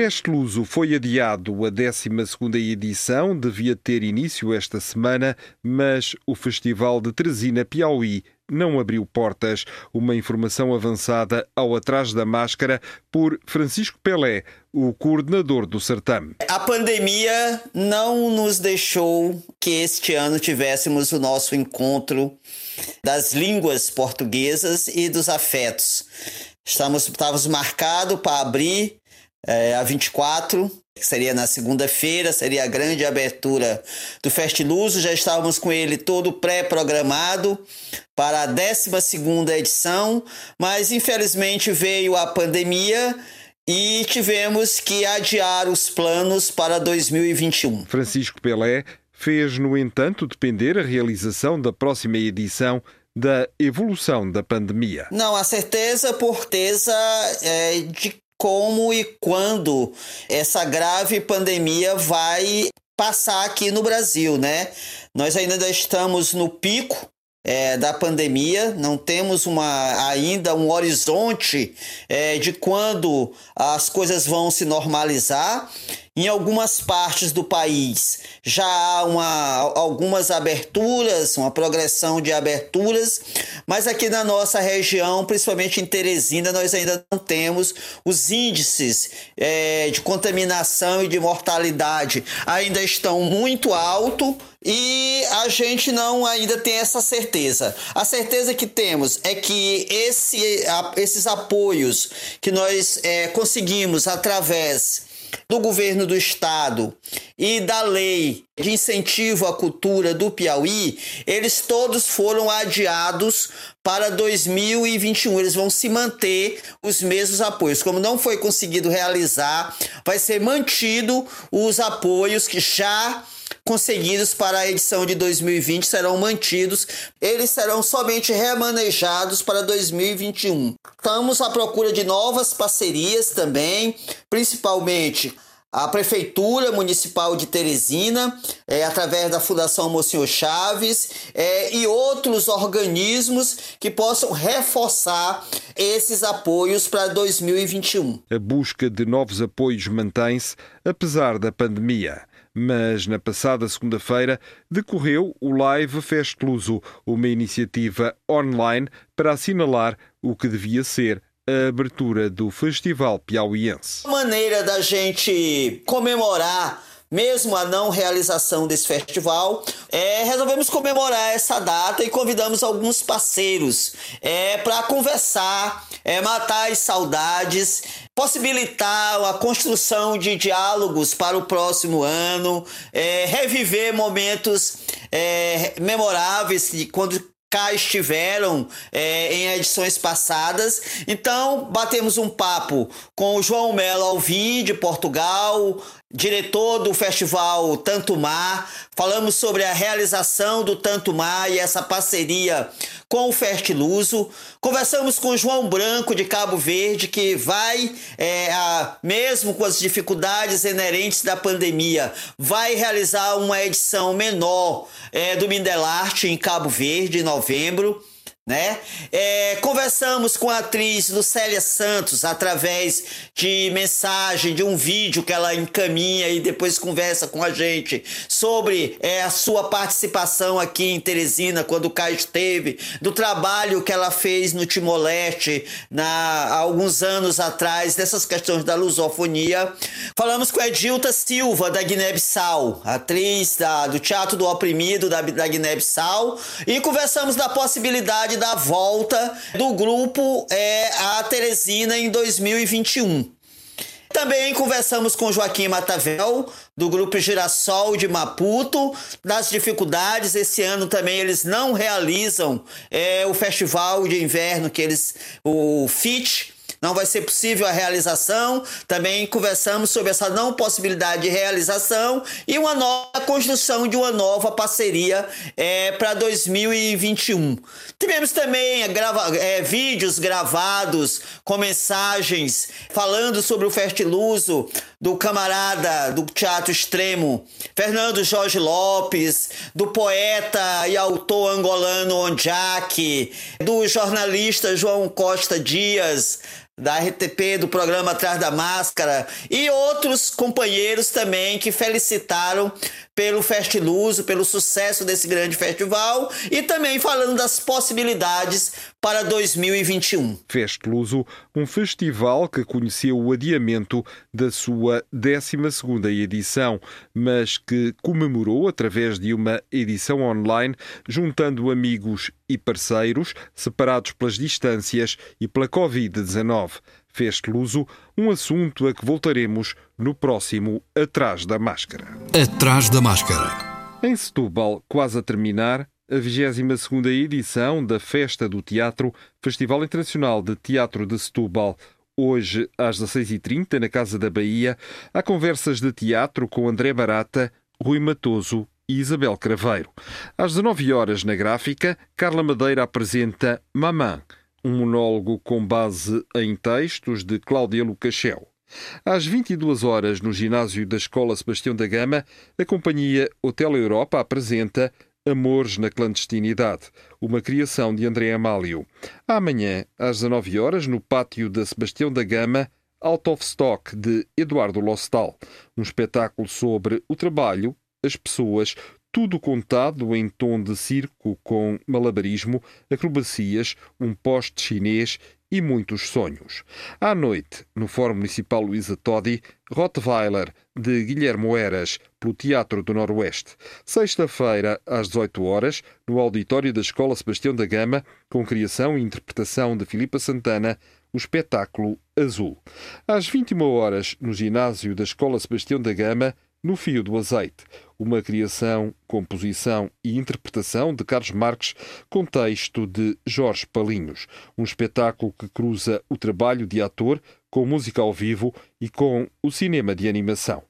Fest Luso foi adiado. A 12 edição devia ter início esta semana, mas o Festival de Teresina Piauí não abriu portas. Uma informação avançada ao Atrás da Máscara por Francisco Pelé, o coordenador do certame. A pandemia não nos deixou que este ano tivéssemos o nosso encontro das línguas portuguesas e dos afetos. Estamos, estávamos marcados para abrir é, a 24, que seria na segunda-feira, seria a grande abertura do Festiluso. Já estávamos com ele todo pré-programado para a 12 edição, mas infelizmente veio a pandemia e tivemos que adiar os planos para 2021. Francisco Pelé fez, no entanto, depender a realização da próxima edição da evolução da pandemia. Não, a certeza, por certeza, é, de como e quando essa grave pandemia vai passar aqui no Brasil, né? Nós ainda estamos no pico é, da pandemia, não temos uma, ainda um horizonte é, de quando as coisas vão se normalizar. Em algumas partes do país já há uma, algumas aberturas, uma progressão de aberturas, mas aqui na nossa região, principalmente em Teresina, nós ainda não temos os índices é, de contaminação e de mortalidade ainda estão muito altos e a gente não ainda tem essa certeza. A certeza que temos é que esse, esses apoios que nós é, conseguimos através do governo do estado e da lei de incentivo à cultura do Piauí, eles todos foram adiados para 2021. Eles vão se manter os mesmos apoios. Como não foi conseguido realizar, vai ser mantido os apoios que já conseguidos para a edição de 2020 serão mantidos, eles serão somente remanejados para 2021. Estamos à procura de novas parcerias também, principalmente a Prefeitura Municipal de Teresina, é, através da Fundação Monsenhor Chaves é, e outros organismos que possam reforçar esses apoios para 2021. A busca de novos apoios mantém-se apesar da pandemia mas na passada segunda-feira decorreu o Live Fest Luso, uma iniciativa online para assinalar o que devia ser a abertura do Festival Piauiense. Maneira da gente comemorar mesmo a não realização desse festival, é, resolvemos comemorar essa data e convidamos alguns parceiros é, para conversar, é, matar as saudades, possibilitar a construção de diálogos para o próximo ano, é, reviver momentos é, memoráveis quando cá estiveram é, em edições passadas. Então, batemos um papo com o João Melo Alvim, de Portugal, diretor do festival Tanto Mar. Falamos sobre a realização do Tanto Mar e essa parceria com o Fertiluso. Conversamos com o João Branco de Cabo Verde, que vai, é, a, mesmo com as dificuldades inerentes da pandemia, vai realizar uma edição menor é, do Mindelarte em Cabo Verde em novembro né? É, conversamos com a atriz Lucélia Santos através de mensagem, de um vídeo que ela encaminha e depois conversa com a gente sobre é, a sua participação aqui em Teresina quando o Caio esteve, do trabalho que ela fez no Timor-Leste há alguns anos atrás, dessas questões da lusofonia. Falamos com a Edilta Silva, da Guiné-Bissau, atriz da, do Teatro do Oprimido da, da Guiné-Bissau, e conversamos da possibilidade da volta do grupo é, a Teresina em 2021. Também conversamos com Joaquim Matavel, do Grupo Girassol de Maputo, das dificuldades. Esse ano também eles não realizam é, o festival de inverno que eles, o FIT, não vai ser possível a realização. Também conversamos sobre essa não possibilidade de realização e uma nova construção de uma nova parceria é, para 2021. Tivemos também é, grava, é, vídeos gravados com mensagens falando sobre o Festiluso do camarada do Teatro Extremo, Fernando Jorge Lopes, do poeta e autor angolano Onjak, do jornalista João Costa Dias, da RTP, do programa Atrás da Máscara, e outros companheiros também que felicitaram pelo Festiluso, pelo sucesso desse grande festival e também falando das possibilidades para 2021. Festiluso, um festival que conheceu o adiamento da sua 12ª edição, mas que comemorou através de uma edição online, juntando amigos e parceiros separados pelas distâncias e pela Covid-19 fez Luso, um assunto a que voltaremos no próximo Atrás da Máscara. Atrás da Máscara. Em Setúbal, quase a terminar, a 22 edição da Festa do Teatro, Festival Internacional de Teatro de Setúbal. Hoje, às 16h30, na Casa da Bahia, há conversas de teatro com André Barata, Rui Matoso e Isabel Craveiro. Às 19 horas na gráfica, Carla Madeira apresenta Mamã, um monólogo com base em textos de Cláudia Lucachel. Às 22 horas, no ginásio da Escola Sebastião da Gama, a companhia Hotel Europa apresenta Amores na Clandestinidade, uma criação de André Amálio. Amanhã, às 19 horas, no pátio da Sebastião da Gama, Out of Stock, de Eduardo Lostal, um espetáculo sobre o trabalho, as pessoas, tudo contado em tom de circo com malabarismo, acrobacias, um poste chinês e muitos sonhos. À noite, no Fórum Municipal Luísa Todi, Rottweiler, de Guilherme Eras, pelo Teatro do Noroeste. Sexta-feira, às 18 horas, no auditório da Escola Sebastião da Gama, com criação e interpretação de Filipa Santana, o espetáculo Azul. Às 21 horas, no ginásio da Escola Sebastião da Gama, no Fio do Azeite, uma criação, composição e interpretação de Carlos Marques com texto de Jorge Palinhos, um espetáculo que cruza o trabalho de ator com música ao vivo e com o cinema de animação.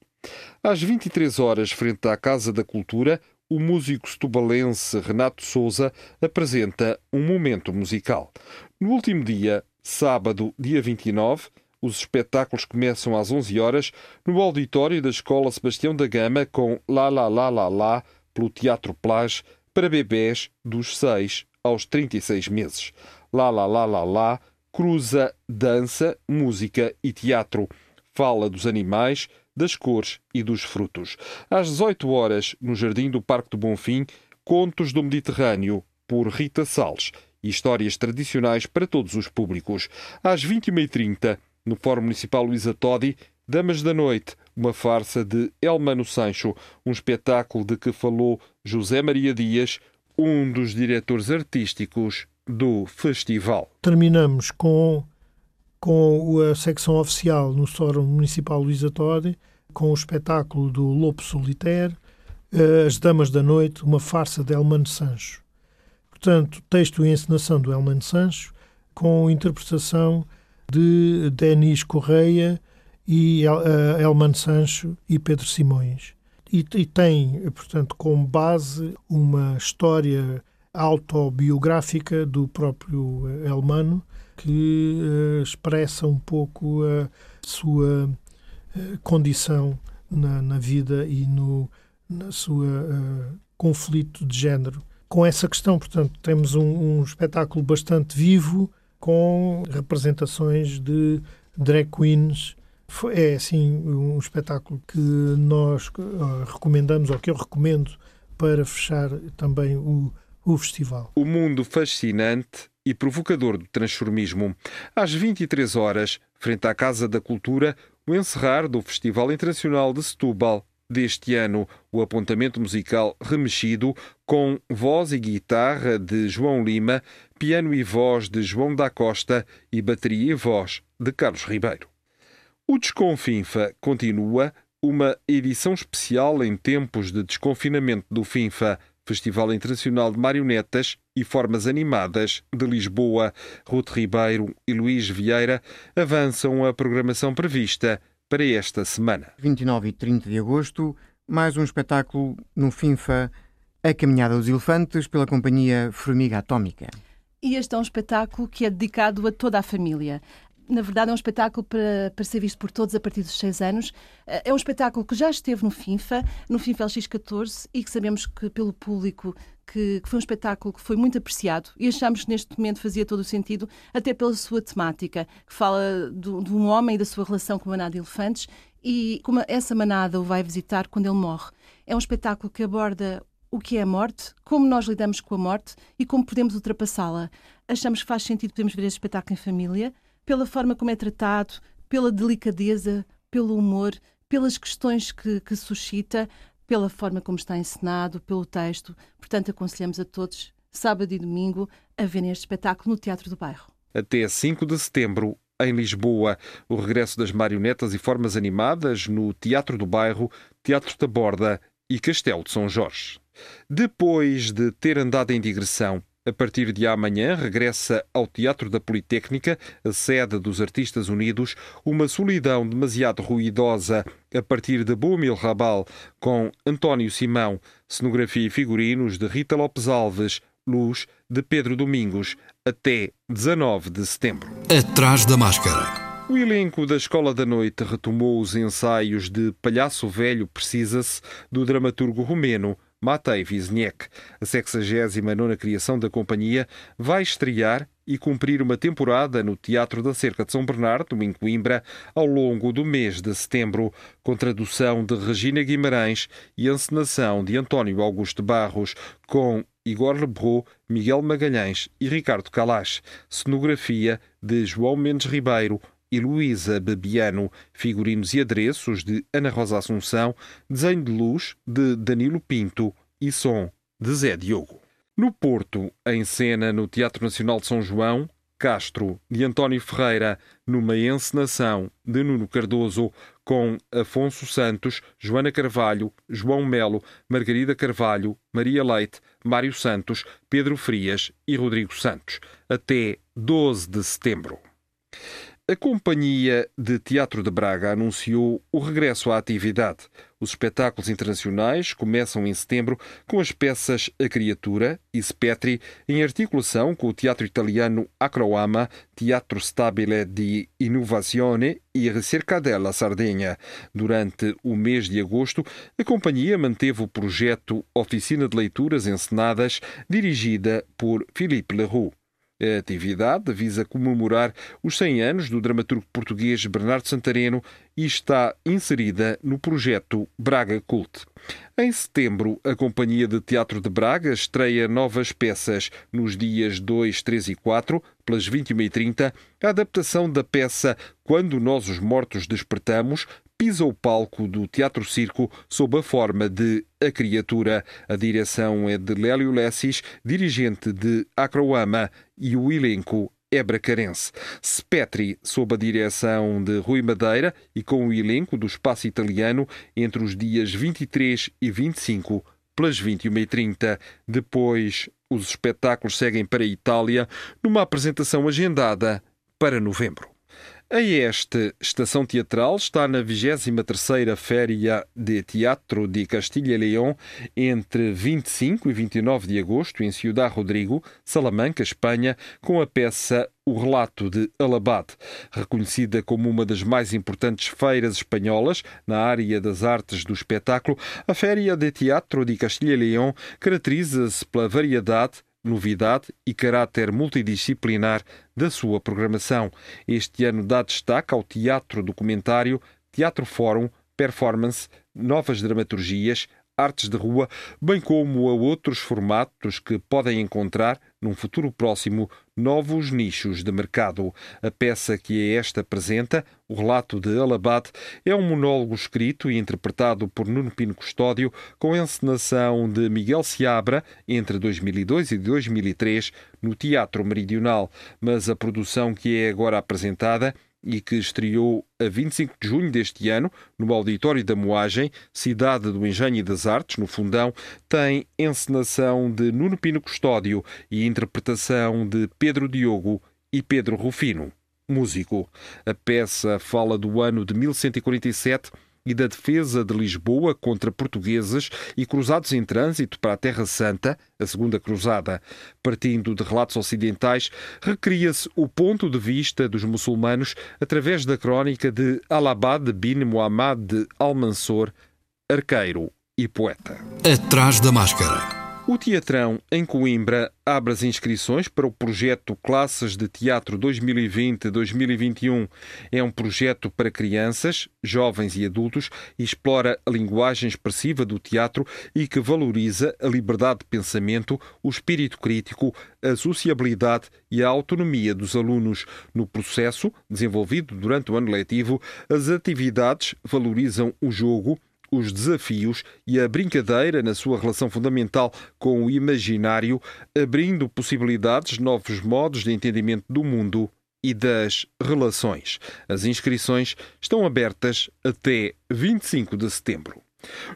Às 23 horas, frente à Casa da Cultura, o músico setubalense Renato Souza apresenta um momento musical. No último dia, sábado, dia 29, os espetáculos começam às 11 horas no auditório da Escola Sebastião da Gama com La La La La La pelo Teatro Plage para bebés dos 6 aos 36 meses. La La La La La cruza dança, música e teatro. Fala dos animais, das cores e dos frutos. Às 18 horas, no Jardim do Parque do Bonfim, Contos do Mediterrâneo, por Rita Salles. Histórias tradicionais para todos os públicos. Às 21h30, no Fórum Municipal Luísa Todi, Damas da Noite, uma farsa de Elmano Sancho, um espetáculo de que falou José Maria Dias, um dos diretores artísticos do festival. Terminamos com, com a secção oficial no Fórum Municipal Luísa Todi, com o espetáculo do Lobo Solitário, eh, As Damas da Noite, uma farsa de Elmano Sancho. Portanto, texto e encenação do Elmano Sancho, com interpretação de Denis Correia e uh, Elman Sancho e Pedro Simões. E, e, tem, portanto, como base uma história autobiográfica do próprio Elmano que uh, expressa um pouco a sua condição na, na, vida e no na sua uh, conflito de género. Com essa questão, portanto, temos um, um espetáculo bastante vivo, com representações de drag queens. É assim um espetáculo que nós recomendamos, ou que eu recomendo, para fechar também o, o festival. O mundo fascinante e provocador do transformismo. Às 23 horas, frente à Casa da Cultura, o encerrar do Festival Internacional de Setúbal deste ano, o apontamento musical remexido com voz e guitarra de João Lima, piano e voz de João da Costa e bateria e voz de Carlos Ribeiro. O Desconfinfa continua uma edição especial em tempos de desconfinamento do FINFA, Festival Internacional de Marionetas e Formas Animadas de Lisboa. Ruth Ribeiro e Luís Vieira avançam a programação prevista para esta semana. 29 e 30 de agosto, mais um espetáculo no FINFA, A Caminhada dos Elefantes, pela companhia Formiga Atómica. E este é um espetáculo que é dedicado a toda a família na verdade, é um espetáculo para, para ser visto por todos a partir dos 6 anos. É um espetáculo que já esteve no FINFA, no FINFA LX14, e que sabemos que pelo público que, que, foi um espetáculo que foi muito apreciado e achamos que neste momento fazia todo o sentido, até pela sua temática, que fala do, de um homem e da sua relação com a manada de elefantes e como essa manada o vai visitar quando ele morre. É um espetáculo que aborda o que é a morte, como nós lidamos com a morte e como podemos ultrapassá-la. Achamos que faz sentido podermos ver este espetáculo em família, pela forma como é tratado, pela delicadeza, pelo humor, pelas questões que, que suscita, pela forma como está encenado, pelo texto. Portanto, aconselhamos a todos, sábado e domingo, a verem este espetáculo no Teatro do Bairro. Até 5 de setembro, em Lisboa, o regresso das marionetas e formas animadas no Teatro do Bairro, Teatro da Borda e Castelo de São Jorge. Depois de ter andado em digressão, a partir de amanhã, regressa ao Teatro da Politécnica, a sede dos Artistas Unidos, uma solidão demasiado ruidosa a partir de Boumil Rabal, com António Simão, cenografia e figurinos de Rita Lopes Alves, luz de Pedro Domingos, até 19 de setembro. Atrás da máscara. O elenco da Escola da Noite retomou os ensaios de Palhaço Velho Precisa-se do dramaturgo romeno Matei Wisniewski, a 69 criação da companhia, vai estrear e cumprir uma temporada no Teatro da Cerca de São Bernardo, em Coimbra, ao longo do mês de setembro, com tradução de Regina Guimarães e encenação de António Augusto Barros, com Igor Lebrou, Miguel Magalhães e Ricardo Calas, cenografia de João Mendes Ribeiro, e Luísa Babiano, figurinos e adereços de Ana Rosa Assunção, desenho de luz de Danilo Pinto e som de Zé Diogo. No Porto, em cena no Teatro Nacional de São João, Castro de António Ferreira, numa encenação de Nuno Cardoso, com Afonso Santos, Joana Carvalho, João Melo, Margarida Carvalho, Maria Leite, Mário Santos, Pedro Frias e Rodrigo Santos, até 12 de setembro. A Companhia de Teatro de Braga anunciou o regresso à atividade. Os espetáculos internacionais começam em setembro com as peças A Criatura e Spetri, em articulação com o teatro italiano Acroama, Teatro Stabile di Innovazione e Ricerca della Sardegna. Durante o mês de agosto, a companhia manteve o projeto Oficina de Leituras Encenadas, dirigida por Philippe Leroux. A atividade visa comemorar os 100 anos do dramaturgo português Bernardo Santareno e está inserida no projeto Braga Cult. Em setembro, a Companhia de Teatro de Braga estreia novas peças nos dias 2, 3 e 4, pelas 21h30, a adaptação da peça Quando Nós os Mortos Despertamos, pisa o palco do Teatro Circo sob a forma de A Criatura. A direção é de Lélio Lessis, dirigente de Acroama, e o elenco é bracarense. Spetri, sob a direção de Rui Madeira e com o elenco do Espaço Italiano, entre os dias 23 e 25, pelas 21h30. Depois, os espetáculos seguem para a Itália, numa apresentação agendada para novembro. A esta estação teatral está na 23ª Féria de Teatro de Castilha e León entre 25 e 29 de agosto em Ciudad Rodrigo, Salamanca, Espanha, com a peça O Relato de Alabad, reconhecida como uma das mais importantes feiras espanholas na área das artes do espetáculo. A Féria de Teatro de Castilha e León caracteriza-se pela variedade novidade e caráter multidisciplinar da sua programação. Este ano dá destaque ao teatro documentário, teatro fórum, performance, novas dramaturgias, artes de rua, bem como a outros formatos que podem encontrar, num futuro próximo, novos nichos de mercado. A peça que a esta apresenta, o relato de Alabad, é um monólogo escrito e interpretado por Nuno Pino Custódio, com encenação de Miguel Seabra entre 2002 e 2003 no Teatro Meridional. Mas a produção que é agora apresentada e que estreou a 25 de junho deste ano no Auditório da Moagem, cidade do Engenho e das Artes, no Fundão, tem encenação de Nuno Pino Custódio e interpretação de Pedro Diogo e Pedro Rufino, músico. A peça fala do ano de 1147 e da defesa de Lisboa contra portugueses e cruzados em trânsito para a Terra Santa, a Segunda Cruzada. Partindo de relatos ocidentais, recria-se o ponto de vista dos muçulmanos através da crónica de Alabad bin Muhammad de Almansor, arqueiro e poeta. Atrás da máscara. O Teatrão, em Coimbra, abre as inscrições para o projeto Classes de Teatro 2020-2021. É um projeto para crianças, jovens e adultos e explora a linguagem expressiva do teatro e que valoriza a liberdade de pensamento, o espírito crítico, a sociabilidade e a autonomia dos alunos. No processo, desenvolvido durante o ano letivo, as atividades valorizam o jogo, os desafios e a brincadeira na sua relação fundamental com o imaginário, abrindo possibilidades, novos modos de entendimento do mundo e das relações. As inscrições estão abertas até 25 de setembro.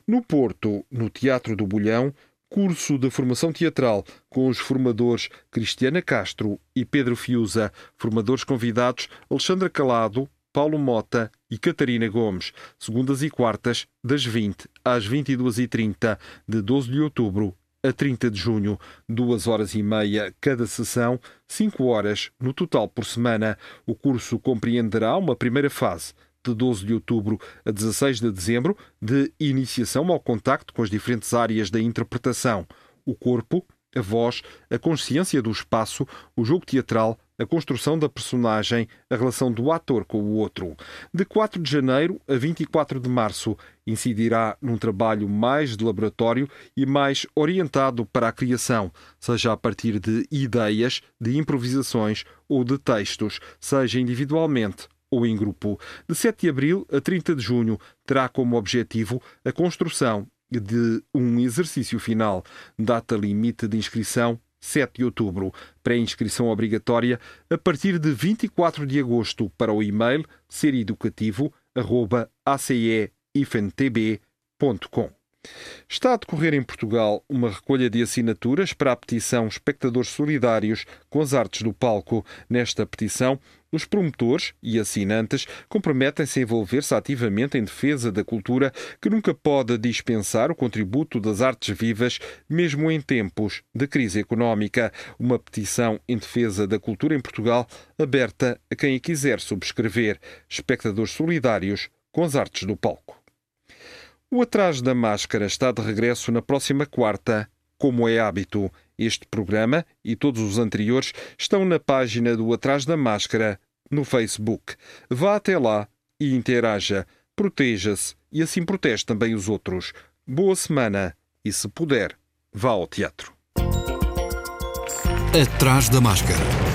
No Porto, no Teatro do Bolhão, curso de formação teatral com os formadores Cristiana Castro e Pedro Fiuza, formadores convidados Alexandra Calado, Paulo Mota e Catarina Gomes, segundas e quartas, das 20 às 22h30, de 12 de outubro a 30 de junho, duas horas e meia cada sessão, cinco horas no total por semana. O curso compreenderá uma primeira fase de 12 de outubro a 16 de dezembro, de iniciação ao contacto com as diferentes áreas da interpretação: o corpo, a voz, a consciência do espaço, o jogo teatral, a construção da personagem, a relação do ator com o outro. De 4 de janeiro a 24 de março, incidirá num trabalho mais de laboratório e mais orientado para a criação, seja a partir de ideias, de improvisações ou de textos, seja individualmente ou em grupo. De 7 de abril a 30 de junho, terá como objetivo a construção de um exercício final. Data limite de inscrição 7 de outubro. Pré-inscrição obrigatória a partir de 24 de agosto para o e-mail sereducativo.aceifntb.com. Está a decorrer em Portugal uma recolha de assinaturas para a petição Espectadores Solidários com as Artes do Palco. Nesta petição, os promotores e assinantes comprometem-se a envolver-se ativamente em defesa da cultura, que nunca pode dispensar o contributo das artes vivas, mesmo em tempos de crise económica. Uma petição em defesa da cultura em Portugal, aberta a quem a quiser subscrever. Espectadores solidários com as artes do palco. O Atrás da Máscara está de regresso na próxima quarta, como é hábito. Este programa e todos os anteriores estão na página do Atrás da Máscara no Facebook. Vá até lá e interaja, proteja-se e assim protege também os outros. Boa semana e, se puder, vá ao teatro. Atrás da Máscara.